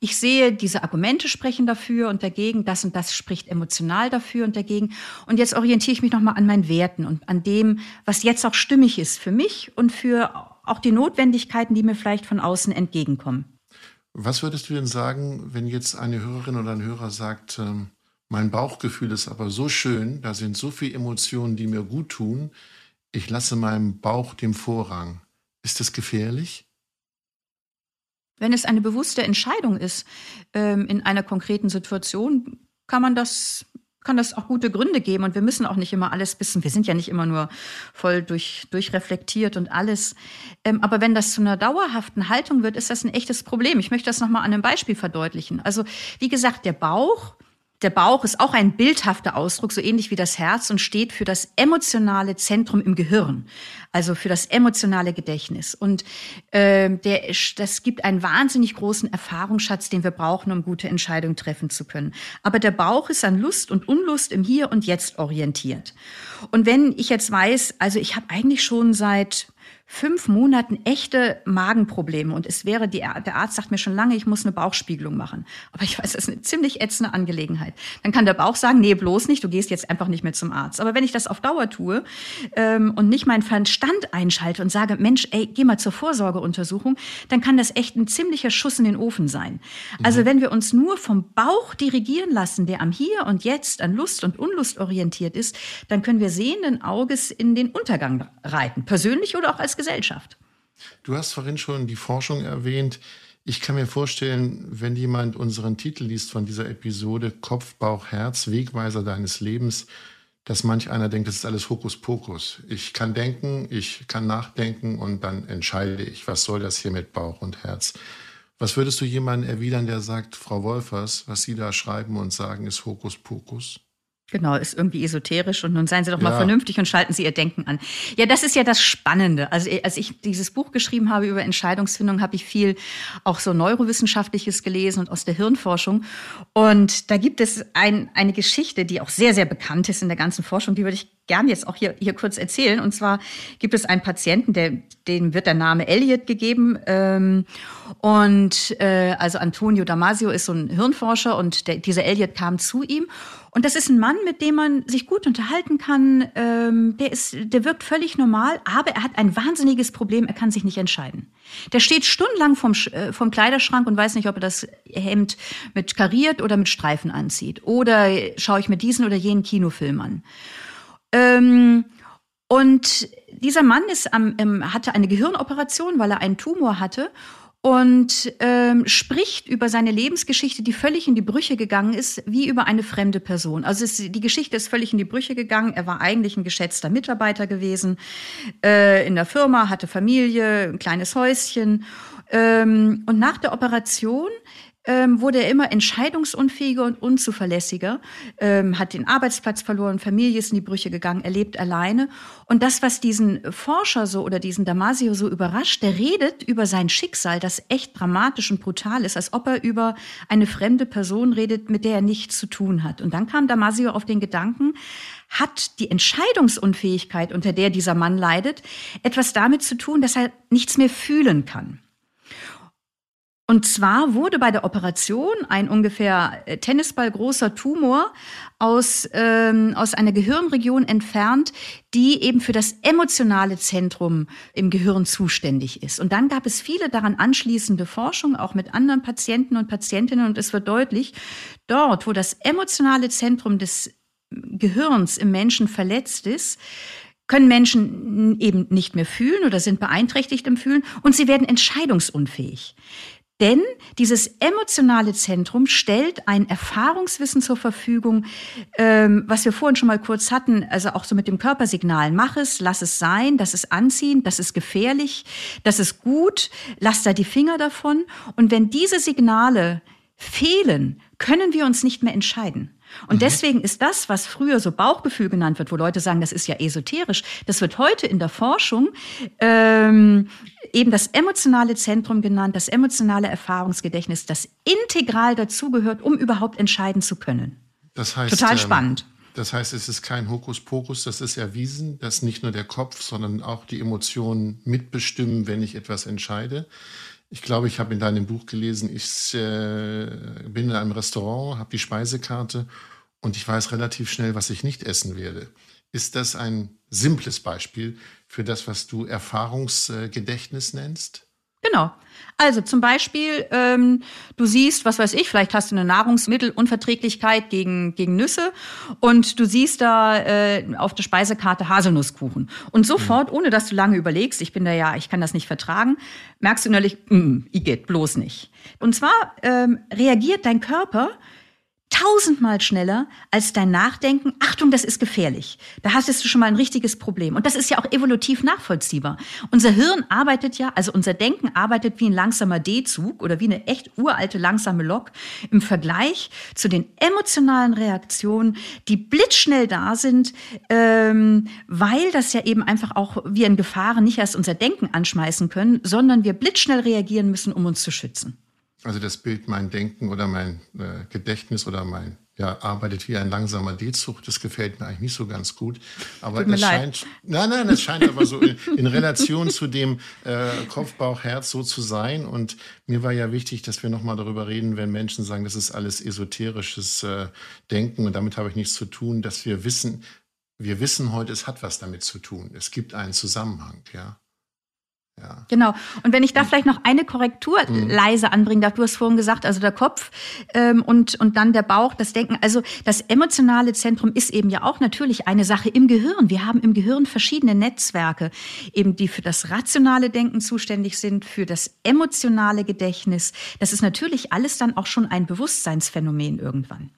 ich sehe, diese Argumente sprechen dafür und dagegen, das und das spricht emotional dafür und dagegen. Und jetzt orientiere ich mich nochmal an meinen Werten und an dem, was jetzt auch stimmig ist für mich und für auch die Notwendigkeiten, die mir vielleicht von außen entgegenkommen. Was würdest du denn sagen, wenn jetzt eine Hörerin oder ein Hörer sagt, ähm, mein Bauchgefühl ist aber so schön, da sind so viele Emotionen, die mir gut tun, ich lasse meinem Bauch den Vorrang. Ist das gefährlich? Wenn es eine bewusste Entscheidung ist ähm, in einer konkreten Situation, kann man das kann das auch gute Gründe geben und wir müssen auch nicht immer alles wissen. Wir sind ja nicht immer nur voll durch, durchreflektiert und alles. Ähm, aber wenn das zu einer dauerhaften Haltung wird, ist das ein echtes Problem. Ich möchte das nochmal an einem Beispiel verdeutlichen. Also, wie gesagt, der Bauch der Bauch ist auch ein bildhafter Ausdruck, so ähnlich wie das Herz und steht für das emotionale Zentrum im Gehirn, also für das emotionale Gedächtnis. Und äh, der, das gibt einen wahnsinnig großen Erfahrungsschatz, den wir brauchen, um gute Entscheidungen treffen zu können. Aber der Bauch ist an Lust und Unlust im Hier und Jetzt orientiert. Und wenn ich jetzt weiß, also ich habe eigentlich schon seit fünf Monaten echte Magenprobleme und es wäre, die, der Arzt sagt mir schon lange, ich muss eine Bauchspiegelung machen. Aber ich weiß, das ist eine ziemlich ätzende Angelegenheit. Dann kann der Bauch sagen, nee, bloß nicht, du gehst jetzt einfach nicht mehr zum Arzt. Aber wenn ich das auf Dauer tue ähm, und nicht meinen Verstand einschalte und sage, Mensch, ey, geh mal zur Vorsorgeuntersuchung, dann kann das echt ein ziemlicher Schuss in den Ofen sein. Also mhm. wenn wir uns nur vom Bauch dirigieren lassen, der am Hier und Jetzt an Lust und Unlust orientiert ist, dann können wir sehenden Auges in den Untergang reiten, persönlich oder auch als Gesellschaft. Du hast vorhin schon die Forschung erwähnt. Ich kann mir vorstellen, wenn jemand unseren Titel liest von dieser Episode Kopf, Bauch, Herz, Wegweiser deines Lebens, dass manch einer denkt, das ist alles Hokuspokus. Ich kann denken, ich kann nachdenken und dann entscheide ich, was soll das hier mit Bauch und Herz. Was würdest du jemandem erwidern, der sagt, Frau Wolfers, was Sie da schreiben und sagen, ist Hokuspokus? Genau, ist irgendwie esoterisch und nun seien Sie doch mal ja. vernünftig und schalten Sie Ihr Denken an. Ja, das ist ja das Spannende. Also als ich dieses Buch geschrieben habe über Entscheidungsfindung, habe ich viel auch so Neurowissenschaftliches gelesen und aus der Hirnforschung. Und da gibt es ein, eine Geschichte, die auch sehr, sehr bekannt ist in der ganzen Forschung, die würde ich gern jetzt auch hier, hier kurz erzählen. Und zwar gibt es einen Patienten, der, dem wird der Name Elliot gegeben. Ähm, und äh, also Antonio Damasio ist so ein Hirnforscher und der, dieser Elliot kam zu ihm. Und das ist ein Mann, mit dem man sich gut unterhalten kann. Ähm, der, ist, der wirkt völlig normal, aber er hat ein wahnsinniges Problem, er kann sich nicht entscheiden. Der steht stundenlang vom, äh, vom Kleiderschrank und weiß nicht, ob er das Hemd mit kariert oder mit Streifen anzieht. Oder schaue ich mir diesen oder jenen Kinofilm an. Ähm, und dieser Mann ist am, ähm, hatte eine Gehirnoperation, weil er einen Tumor hatte und ähm, spricht über seine Lebensgeschichte, die völlig in die Brüche gegangen ist, wie über eine fremde Person. Also es, die Geschichte ist völlig in die Brüche gegangen. Er war eigentlich ein geschätzter Mitarbeiter gewesen äh, in der Firma, hatte Familie, ein kleines Häuschen. Ähm, und nach der Operation ähm, wurde er immer entscheidungsunfähiger und unzuverlässiger, ähm, hat den Arbeitsplatz verloren, Familie ist in die Brüche gegangen, er lebt alleine. Und das, was diesen Forscher so oder diesen Damasio so überrascht, der redet über sein Schicksal, das echt dramatisch und brutal ist, als ob er über eine fremde Person redet, mit der er nichts zu tun hat. Und dann kam Damasio auf den Gedanken, hat die Entscheidungsunfähigkeit, unter der dieser Mann leidet, etwas damit zu tun, dass er nichts mehr fühlen kann. Und zwar wurde bei der Operation ein ungefähr äh, Tennisball großer Tumor aus, ähm, aus einer Gehirnregion entfernt, die eben für das emotionale Zentrum im Gehirn zuständig ist. Und dann gab es viele daran anschließende Forschung, auch mit anderen Patienten und Patientinnen. Und es wird deutlich, dort, wo das emotionale Zentrum des Gehirns im Menschen verletzt ist, können Menschen eben nicht mehr fühlen oder sind beeinträchtigt im Fühlen und sie werden entscheidungsunfähig. Denn dieses emotionale Zentrum stellt ein Erfahrungswissen zur Verfügung, ähm, was wir vorhin schon mal kurz hatten, also auch so mit dem Körpersignal. Mach es, lass es sein, das ist anziehend, das ist gefährlich, das ist gut, lass da die Finger davon. Und wenn diese Signale fehlen, können wir uns nicht mehr entscheiden. Und mhm. deswegen ist das, was früher so Bauchgefühl genannt wird, wo Leute sagen, das ist ja esoterisch, das wird heute in der Forschung ähm, eben das emotionale Zentrum genannt, das emotionale Erfahrungsgedächtnis, das integral dazugehört, um überhaupt entscheiden zu können. Das heißt, Total ähm, spannend. Ähm, das heißt, es ist kein Hokuspokus, das ist erwiesen, dass nicht nur der Kopf, sondern auch die Emotionen mitbestimmen, wenn ich etwas entscheide. Ich glaube, ich habe in deinem Buch gelesen, ich äh, bin in einem Restaurant, habe die Speisekarte und ich weiß relativ schnell, was ich nicht essen werde. Ist das ein simples Beispiel für das, was du Erfahrungsgedächtnis nennst? Genau. Also zum Beispiel, ähm, du siehst, was weiß ich, vielleicht hast du eine Nahrungsmittelunverträglichkeit gegen, gegen Nüsse und du siehst da äh, auf der Speisekarte Haselnusskuchen. Und sofort, mhm. ohne dass du lange überlegst, ich bin da ja, ich kann das nicht vertragen, merkst du innerlich, mm, geht bloß nicht. Und zwar ähm, reagiert dein Körper tausendmal schneller als dein Nachdenken. Achtung, das ist gefährlich. Da hast du schon mal ein richtiges Problem. Und das ist ja auch evolutiv nachvollziehbar. Unser Hirn arbeitet ja, also unser Denken arbeitet wie ein langsamer D-Zug oder wie eine echt uralte langsame Lok im Vergleich zu den emotionalen Reaktionen, die blitzschnell da sind, ähm, weil das ja eben einfach auch wir in Gefahren nicht erst unser Denken anschmeißen können, sondern wir blitzschnell reagieren müssen, um uns zu schützen. Also das Bild, mein Denken oder mein äh, Gedächtnis oder mein, ja, arbeitet wie ein langsamer D-Zug, das gefällt mir eigentlich nicht so ganz gut. Aber es scheint, nein, nein, es scheint aber so in, in Relation zu dem äh, Kopf, Bauch, Herz so zu sein. Und mir war ja wichtig, dass wir nochmal darüber reden, wenn Menschen sagen, das ist alles esoterisches äh, Denken und damit habe ich nichts zu tun, dass wir wissen, wir wissen heute, es hat was damit zu tun. Es gibt einen Zusammenhang, ja. Ja. Genau. Und wenn ich da vielleicht noch eine Korrektur mhm. leise anbringen darf, du hast vorhin gesagt, also der Kopf ähm, und, und dann der Bauch, das Denken. Also das emotionale Zentrum ist eben ja auch natürlich eine Sache im Gehirn. Wir haben im Gehirn verschiedene Netzwerke, eben die für das rationale Denken zuständig sind, für das emotionale Gedächtnis. Das ist natürlich alles dann auch schon ein Bewusstseinsphänomen irgendwann.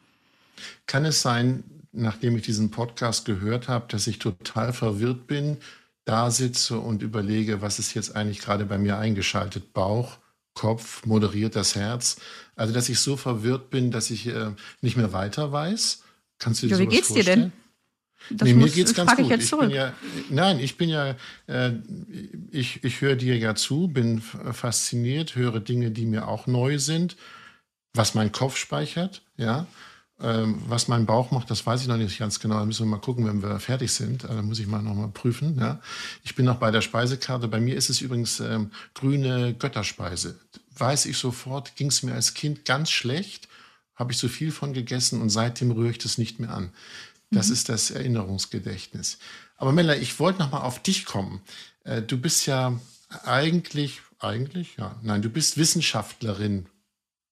Kann es sein, nachdem ich diesen Podcast gehört habe, dass ich total verwirrt bin? Da sitze und überlege, was ist jetzt eigentlich gerade bei mir eingeschaltet? Bauch, Kopf, moderiert das Herz. Also, dass ich so verwirrt bin, dass ich äh, nicht mehr weiter weiß. Kannst du dir ja, Wie geht's vorstellen? dir denn? Das nee, mir geht's ganz gut. Ich, ich bin ja, nein, ich bin ja, äh, ich, ich höre dir ja zu, bin fasziniert, höre Dinge, die mir auch neu sind, was mein Kopf speichert, ja. Ähm, was mein Bauch macht, das weiß ich noch nicht ganz genau. Da müssen wir mal gucken, wenn wir fertig sind. Da muss ich mal noch mal prüfen. Ja. Ich bin noch bei der Speisekarte. Bei mir ist es übrigens ähm, grüne Götterspeise. Weiß ich sofort, ging es mir als Kind ganz schlecht, habe ich so viel von gegessen und seitdem rühre ich das nicht mehr an. Das mhm. ist das Erinnerungsgedächtnis. Aber Mella, ich wollte noch mal auf dich kommen. Äh, du bist ja eigentlich, eigentlich, ja, nein, du bist Wissenschaftlerin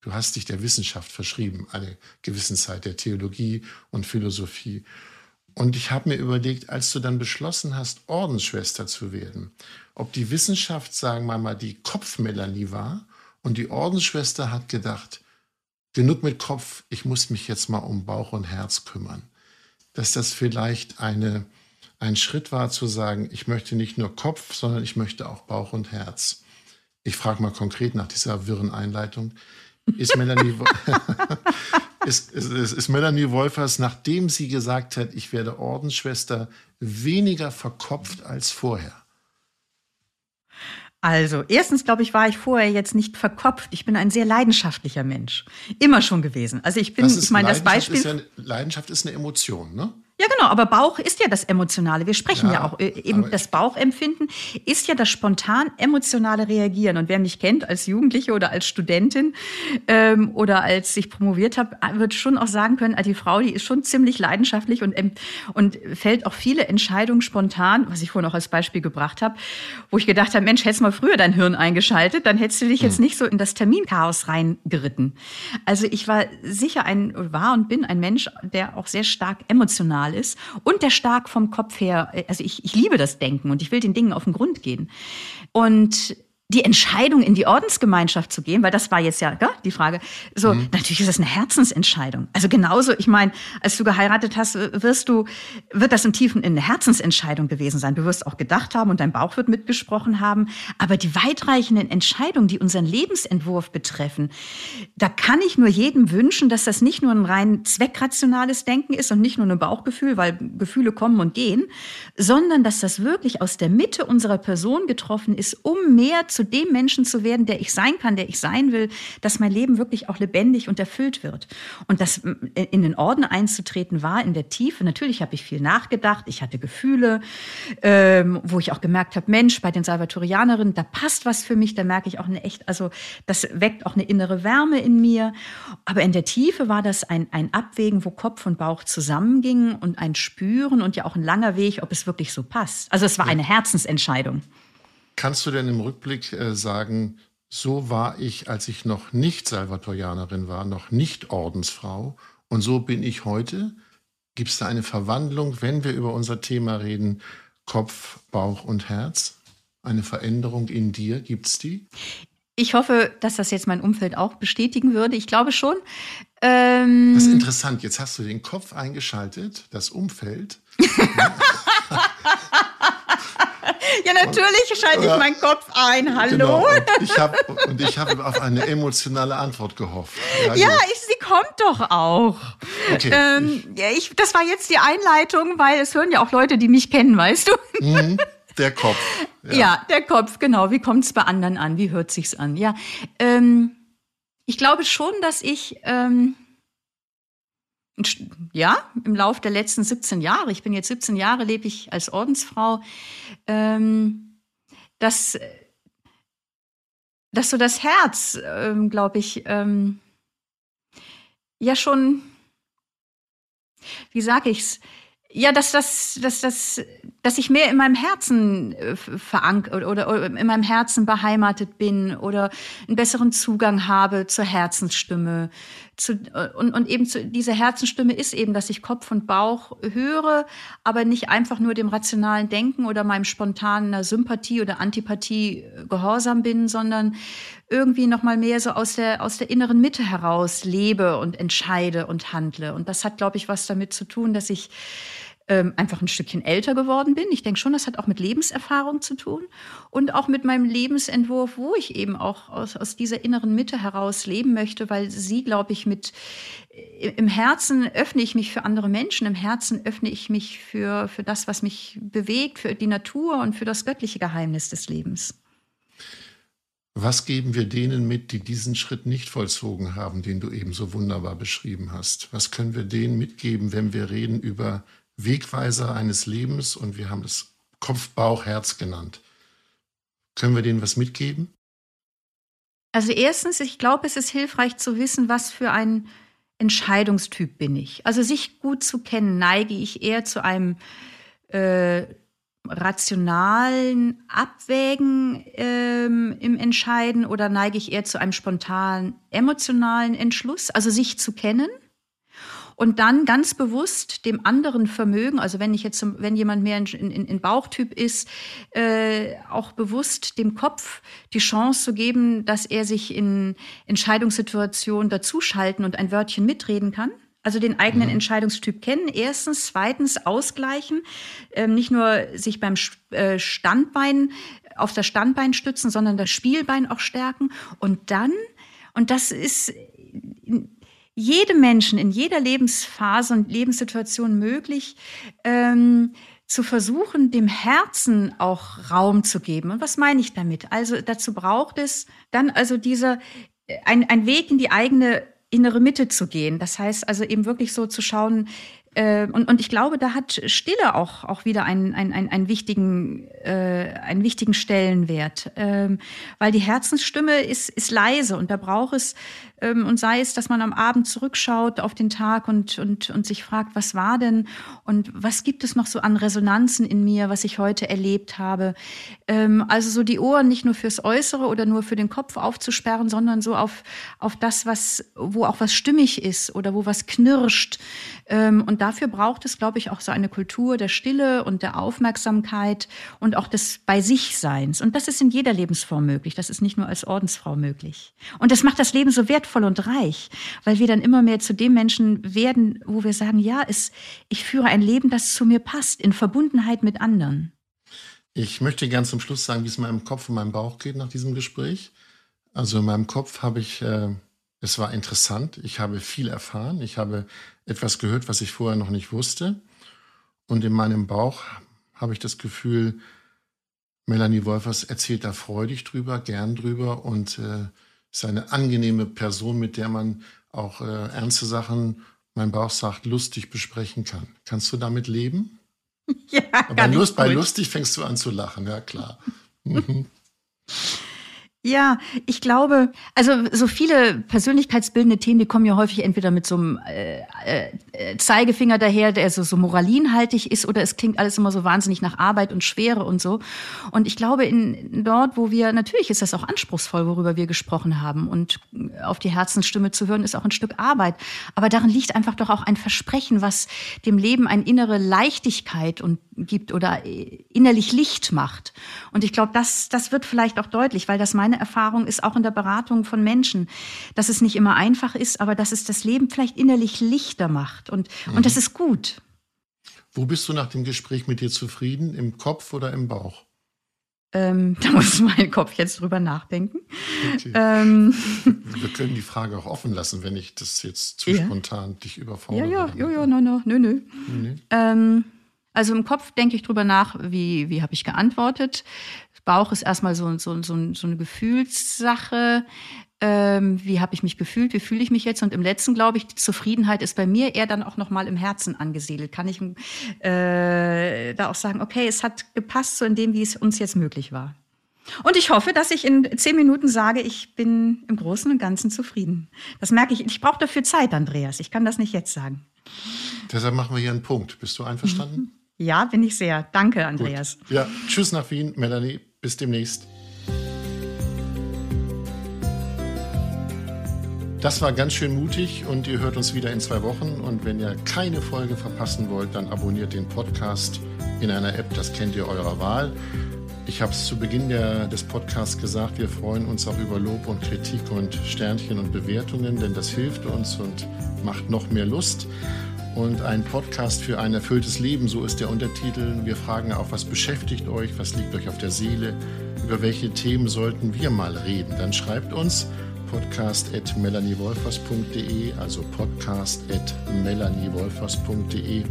Du hast dich der Wissenschaft verschrieben, eine gewissen Zeit der Theologie und Philosophie. Und ich habe mir überlegt, als du dann beschlossen hast, Ordensschwester zu werden, ob die Wissenschaft, sagen wir mal, die Kopfmelanie war und die Ordensschwester hat gedacht, genug mit Kopf, ich muss mich jetzt mal um Bauch und Herz kümmern. Dass das vielleicht eine, ein Schritt war zu sagen, ich möchte nicht nur Kopf, sondern ich möchte auch Bauch und Herz. Ich frage mal konkret nach dieser wirren Einleitung ist Melanie, ist, ist, ist Melanie Wolfers, nachdem sie gesagt hat, ich werde Ordensschwester, weniger verkopft als vorher? Also, erstens glaube ich, war ich vorher jetzt nicht verkopft. Ich bin ein sehr leidenschaftlicher Mensch. Immer schon gewesen. Also ich bin, ich meine, das Beispiel. Ist ja, Leidenschaft ist eine Emotion, ne? Ja, genau, aber Bauch ist ja das Emotionale. Wir sprechen ja, ja auch äh, eben das Bauchempfinden ist ja das spontan emotionale Reagieren. Und wer mich kennt als Jugendliche oder als Studentin ähm, oder als ich promoviert habe, wird schon auch sagen können, also die Frau, die ist schon ziemlich leidenschaftlich und, und fällt auch viele Entscheidungen spontan, was ich vorhin auch als Beispiel gebracht habe, wo ich gedacht habe, Mensch, hättest mal früher dein Hirn eingeschaltet, dann hättest du dich jetzt hm. nicht so in das Terminchaos reingeritten. Also ich war sicher ein, war und bin ein Mensch, der auch sehr stark emotional rational ist und der stark vom Kopf her, äh, also ich, ich liebe das Denken und ich will den Dingen auf den Grund gehen. Und die Entscheidung, in die Ordensgemeinschaft zu gehen, weil das war jetzt ja gell, die Frage. So, mhm. natürlich ist das eine Herzensentscheidung. Also genauso, ich meine, als du geheiratet hast, wirst du, wird das im Tiefen eine Herzensentscheidung gewesen sein. Du wirst auch gedacht haben und dein Bauch wird mitgesprochen haben. Aber die weitreichenden Entscheidungen, die unseren Lebensentwurf betreffen, da kann ich nur jedem wünschen, dass das nicht nur ein rein zweckrationales Denken ist und nicht nur ein Bauchgefühl, weil Gefühle kommen und gehen, sondern dass das wirklich aus der Mitte unserer Person getroffen ist, um mehr zu zu dem Menschen zu werden, der ich sein kann, der ich sein will, dass mein Leben wirklich auch lebendig und erfüllt wird. Und das in den Orden einzutreten war in der Tiefe. Natürlich habe ich viel nachgedacht, ich hatte Gefühle, ähm, wo ich auch gemerkt habe, Mensch, bei den Salvatorianerinnen, da passt was für mich, da merke ich auch eine echt, also das weckt auch eine innere Wärme in mir. Aber in der Tiefe war das ein, ein Abwägen, wo Kopf und Bauch zusammengingen und ein Spüren und ja auch ein langer Weg, ob es wirklich so passt. Also es war eine Herzensentscheidung. Kannst du denn im Rückblick äh, sagen, so war ich, als ich noch nicht Salvatorianerin war, noch nicht Ordensfrau und so bin ich heute? Gibt es da eine Verwandlung, wenn wir über unser Thema reden, Kopf, Bauch und Herz? Eine Veränderung in dir, gibt es die? Ich hoffe, dass das jetzt mein Umfeld auch bestätigen würde. Ich glaube schon. Ähm das ist interessant. Jetzt hast du den Kopf eingeschaltet, das Umfeld. Ja, natürlich schalte ich meinen Kopf ein. Hallo. Genau. Und ich habe hab auf eine emotionale Antwort gehofft. Ja, ja ich, sie kommt doch auch. Okay. Ähm, ja, ich, das war jetzt die Einleitung, weil es hören ja auch Leute, die mich kennen, weißt du? Mhm, der Kopf. Ja. ja. der Kopf, genau. Wie kommt es bei anderen an? Wie hört sich's an? Ja, ähm, ich glaube schon, dass ich ähm, ja, im Laufe der letzten 17 Jahre, ich bin jetzt 17 Jahre, lebe ich als Ordensfrau, ähm, dass, dass so das Herz, ähm, glaube ich, ähm, ja schon, wie sage ich's, ja, dass das, dass das, dass ich mehr in meinem Herzen äh, verankert oder, oder in meinem Herzen beheimatet bin oder einen besseren Zugang habe zur Herzensstimme. Zu, äh, und, und eben zu, diese Herzensstimme ist eben, dass ich Kopf und Bauch höre, aber nicht einfach nur dem rationalen Denken oder meinem spontanen Sympathie oder Antipathie äh, gehorsam bin, sondern irgendwie noch mal mehr so aus der aus der inneren Mitte heraus lebe und entscheide und handle. Und das hat, glaube ich, was damit zu tun, dass ich ähm, einfach ein Stückchen älter geworden bin. Ich denke schon, das hat auch mit Lebenserfahrung zu tun und auch mit meinem Lebensentwurf, wo ich eben auch aus, aus dieser inneren Mitte heraus leben möchte, weil sie, glaube ich, mit äh, im Herzen öffne ich mich für andere Menschen, im Herzen öffne ich mich für, für das, was mich bewegt, für die Natur und für das göttliche Geheimnis des Lebens. Was geben wir denen mit, die diesen Schritt nicht vollzogen haben, den du eben so wunderbar beschrieben hast? Was können wir denen mitgeben, wenn wir reden über Wegweiser eines Lebens und wir haben es Kopf, Bauch, Herz genannt? Können wir denen was mitgeben? Also erstens, ich glaube, es ist hilfreich zu wissen, was für ein Entscheidungstyp bin ich. Also sich gut zu kennen, neige ich eher zu einem äh, rationalen Abwägen ähm, im Entscheiden oder neige ich eher zu einem spontanen emotionalen Entschluss, also sich zu kennen und dann ganz bewusst dem anderen Vermögen, also wenn ich jetzt, wenn jemand mehr in, in, in Bauchtyp ist, äh, auch bewusst dem Kopf die Chance zu geben, dass er sich in Entscheidungssituationen dazuschalten und ein Wörtchen mitreden kann. Also den eigenen mhm. Entscheidungstyp kennen. Erstens, zweitens ausgleichen, ähm, nicht nur sich beim äh, Standbein auf das Standbein stützen, sondern das Spielbein auch stärken und dann und das ist jedem Menschen in jeder Lebensphase und Lebenssituation möglich, ähm, zu versuchen, dem Herzen auch Raum zu geben. Und was meine ich damit? Also dazu braucht es dann also dieser ein, ein Weg in die eigene innere Mitte zu gehen. Das heißt also eben wirklich so zu schauen, äh, und, und ich glaube, da hat Stille auch, auch wieder einen, einen, einen, einen, wichtigen, äh, einen wichtigen Stellenwert. Ähm, weil die Herzensstimme ist, ist leise und da braucht es und sei es, dass man am Abend zurückschaut auf den Tag und, und, und sich fragt, was war denn und was gibt es noch so an Resonanzen in mir, was ich heute erlebt habe. Ähm, also so die Ohren nicht nur fürs Äußere oder nur für den Kopf aufzusperren, sondern so auf, auf das, was, wo auch was stimmig ist oder wo was knirscht. Ähm, und dafür braucht es, glaube ich, auch so eine Kultur der Stille und der Aufmerksamkeit und auch des Bei sich Seins. Und das ist in jeder Lebensform möglich. Das ist nicht nur als Ordensfrau möglich. Und das macht das Leben so wertvoll wertvoll und reich, weil wir dann immer mehr zu dem Menschen werden, wo wir sagen, ja, es, ich führe ein Leben, das zu mir passt, in Verbundenheit mit anderen. Ich möchte gern zum Schluss sagen, wie es in meinem Kopf und meinem Bauch geht nach diesem Gespräch. Also in meinem Kopf habe ich, äh, es war interessant, ich habe viel erfahren, ich habe etwas gehört, was ich vorher noch nicht wusste. Und in meinem Bauch habe ich das Gefühl, Melanie Wolfers erzählt da freudig drüber, gern drüber und äh, ist eine angenehme Person, mit der man auch äh, ernste Sachen, mein Bauch sagt, lustig besprechen kann. Kannst du damit leben? Ja, Aber Lust, bei lustig fängst du an zu lachen, ja klar. Ja, ich glaube, also so viele persönlichkeitsbildende Themen, die kommen ja häufig entweder mit so einem äh, äh, Zeigefinger daher, der so, so moralinhaltig ist, oder es klingt alles immer so wahnsinnig nach Arbeit und Schwere und so. Und ich glaube, in dort, wo wir, natürlich ist das auch anspruchsvoll, worüber wir gesprochen haben. Und auf die Herzensstimme zu hören, ist auch ein Stück Arbeit. Aber darin liegt einfach doch auch ein Versprechen, was dem Leben eine innere Leichtigkeit und gibt oder innerlich Licht macht. Und ich glaube, das, das wird vielleicht auch deutlich, weil das meine Erfahrung ist auch in der Beratung von Menschen, dass es nicht immer einfach ist, aber dass es das Leben vielleicht innerlich lichter macht. Und, mhm. und das ist gut. Wo bist du nach dem Gespräch mit dir zufrieden? Im Kopf oder im Bauch? Ähm, da muss mein Kopf jetzt drüber nachdenken. Okay. Ähm. Wir können die Frage auch offen lassen, wenn ich das jetzt zu ja. spontan dich überfordere. Ja, ja, ja, ja, no, no, nö, nö. Nee. Ähm, also im Kopf denke ich drüber nach, wie, wie habe ich geantwortet. Bauch ist erstmal so, so, so, so eine Gefühlssache. Ähm, wie habe ich mich gefühlt, wie fühle ich mich jetzt? Und im letzten, glaube ich, die Zufriedenheit ist bei mir eher dann auch nochmal im Herzen angesiedelt. Kann ich äh, da auch sagen, okay, es hat gepasst so in dem, wie es uns jetzt möglich war. Und ich hoffe, dass ich in zehn Minuten sage, ich bin im Großen und Ganzen zufrieden. Das merke ich. Ich brauche dafür Zeit, Andreas. Ich kann das nicht jetzt sagen. Deshalb machen wir hier einen Punkt. Bist du einverstanden? Mhm. Ja, bin ich sehr. Danke, Andreas. Gut. Ja, tschüss nach Wien, Melanie. Bis demnächst. Das war ganz schön mutig und ihr hört uns wieder in zwei Wochen. Und wenn ihr keine Folge verpassen wollt, dann abonniert den Podcast in einer App, das kennt ihr eurer Wahl. Ich habe es zu Beginn der, des Podcasts gesagt, wir freuen uns auch über Lob und Kritik und Sternchen und Bewertungen, denn das hilft uns und macht noch mehr Lust und ein Podcast für ein erfülltes Leben, so ist der Untertitel. Wir fragen auch, was beschäftigt euch, was liegt euch auf der Seele, über welche Themen sollten wir mal reden. Dann schreibt uns podcast.melaniewolfers.de, also podcast.melaniewolfers.de.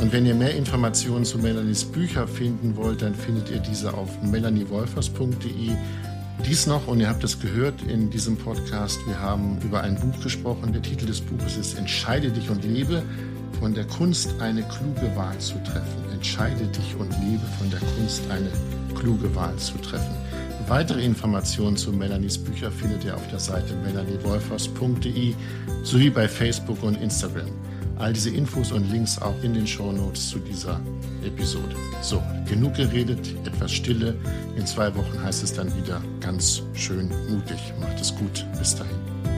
Und wenn ihr mehr Informationen zu Melanies Bücher finden wollt, dann findet ihr diese auf melaniewolfers.de Dies noch, und ihr habt es gehört in diesem Podcast, wir haben über ein Buch gesprochen. Der Titel des Buches ist Entscheide dich und lebe von der Kunst, eine kluge Wahl zu treffen. Entscheide dich und lebe von der Kunst, eine kluge Wahl zu treffen. Weitere Informationen zu Melanies Bücher findet ihr auf der Seite melaniewolfers.de sowie bei Facebook und Instagram. All diese Infos und Links auch in den Show Notes zu dieser Episode. So, genug geredet, etwas Stille. In zwei Wochen heißt es dann wieder ganz schön mutig. Macht es gut. Bis dahin.